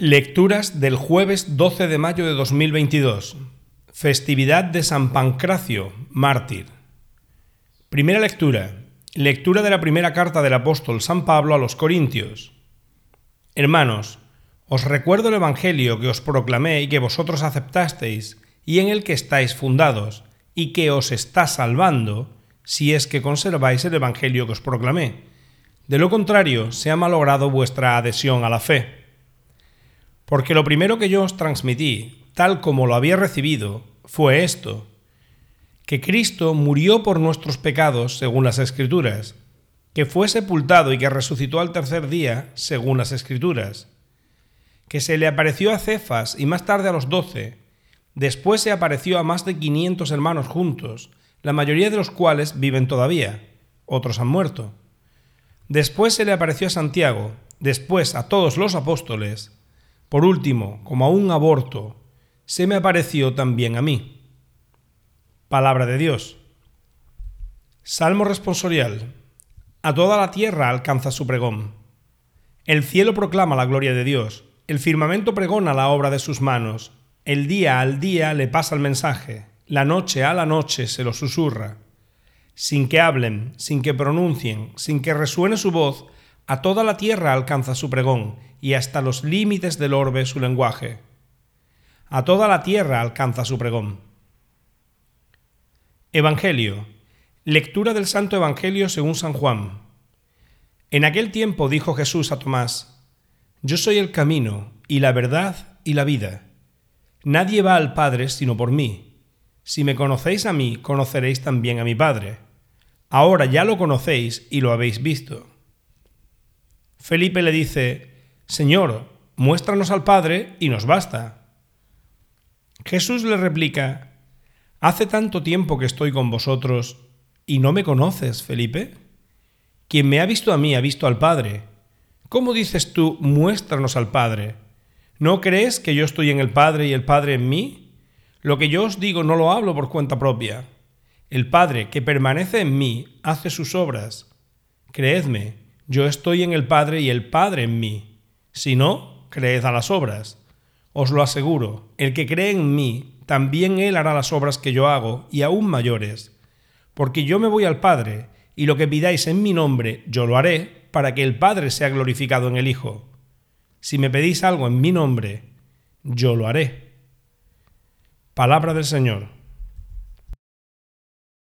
Lecturas del jueves 12 de mayo de 2022. Festividad de San Pancracio, mártir. Primera lectura. Lectura de la primera carta del apóstol San Pablo a los Corintios. Hermanos, os recuerdo el Evangelio que os proclamé y que vosotros aceptasteis, y en el que estáis fundados, y que os está salvando, si es que conserváis el Evangelio que os proclamé. De lo contrario, se ha malogrado vuestra adhesión a la fe. Porque lo primero que yo os transmití, tal como lo había recibido, fue esto, que Cristo murió por nuestros pecados según las Escrituras, que fue sepultado y que resucitó al tercer día según las Escrituras, que se le apareció a Cefas y más tarde a los doce, después se apareció a más de quinientos hermanos juntos, la mayoría de los cuales viven todavía, otros han muerto. Después se le apareció a Santiago, después a todos los apóstoles, por último, como a un aborto, se me apareció también a mí. Palabra de Dios. Salmo responsorial. A toda la tierra alcanza su pregón. El cielo proclama la gloria de Dios, el firmamento pregona la obra de sus manos, el día al día le pasa el mensaje, la noche a la noche se lo susurra. Sin que hablen, sin que pronuncien, sin que resuene su voz, a toda la tierra alcanza su pregón, y hasta los límites del orbe su lenguaje. A toda la tierra alcanza su pregón. Evangelio. Lectura del Santo Evangelio según San Juan. En aquel tiempo dijo Jesús a Tomás, Yo soy el camino, y la verdad, y la vida. Nadie va al Padre sino por mí. Si me conocéis a mí, conoceréis también a mi Padre. Ahora ya lo conocéis y lo habéis visto. Felipe le dice, Señor, muéstranos al Padre y nos basta. Jesús le replica, Hace tanto tiempo que estoy con vosotros y no me conoces, Felipe. Quien me ha visto a mí ha visto al Padre. ¿Cómo dices tú, muéstranos al Padre? ¿No crees que yo estoy en el Padre y el Padre en mí? Lo que yo os digo no lo hablo por cuenta propia. El Padre que permanece en mí hace sus obras. Creedme, yo estoy en el Padre y el Padre en mí. Si no, creed a las obras. Os lo aseguro, el que cree en mí, también él hará las obras que yo hago, y aún mayores. Porque yo me voy al Padre, y lo que pidáis en mi nombre, yo lo haré, para que el Padre sea glorificado en el Hijo. Si me pedís algo en mi nombre, yo lo haré. Palabra del Señor.